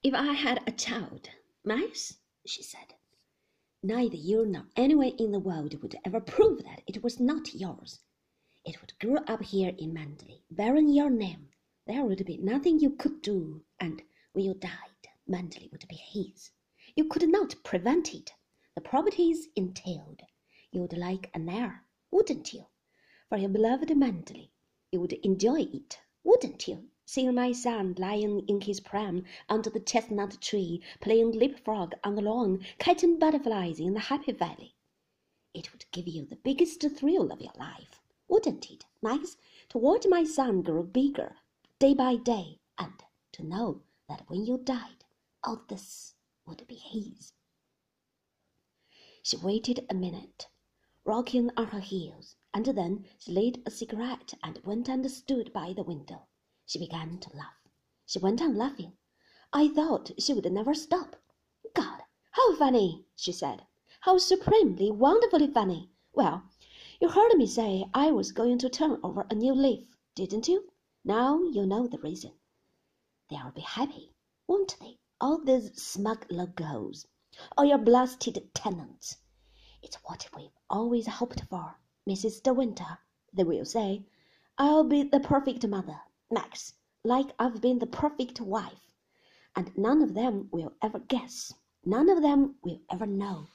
If I had a child, Max, she said, neither you nor anyone in the world would ever prove that it was not yours. It would grow up here in Manderley, bearing your name. There would be nothing you could do, and when you died, Manderley would be his. You could not prevent it. The properties entailed. You'd like an heir, wouldn't you? For your beloved Manderley. You would enjoy it, wouldn't you? Seeing my son lying in his pram under the chestnut tree, playing leapfrog on the lawn, catching butterflies in the happy valley. It would give you the biggest thrill of your life, wouldn't it, Max, to watch my son grow bigger day by day, and to know that when you died, all this would be his. She waited a minute, rocking on her heels, and then she lit a cigarette and went and stood by the window. She began to laugh. She went on laughing. I thought she would never stop. God, how funny, she said. How supremely, wonderfully funny. Well, you heard me say I was going to turn over a new leaf, didn't you? Now you know the reason. They'll be happy, won't they? All these smug logos, all your blasted tenants. It's what we've always hoped for, Mrs. De Winter, they will say. I'll be the perfect mother, Max, like I've been the perfect wife. And none of them will ever guess, none of them will ever know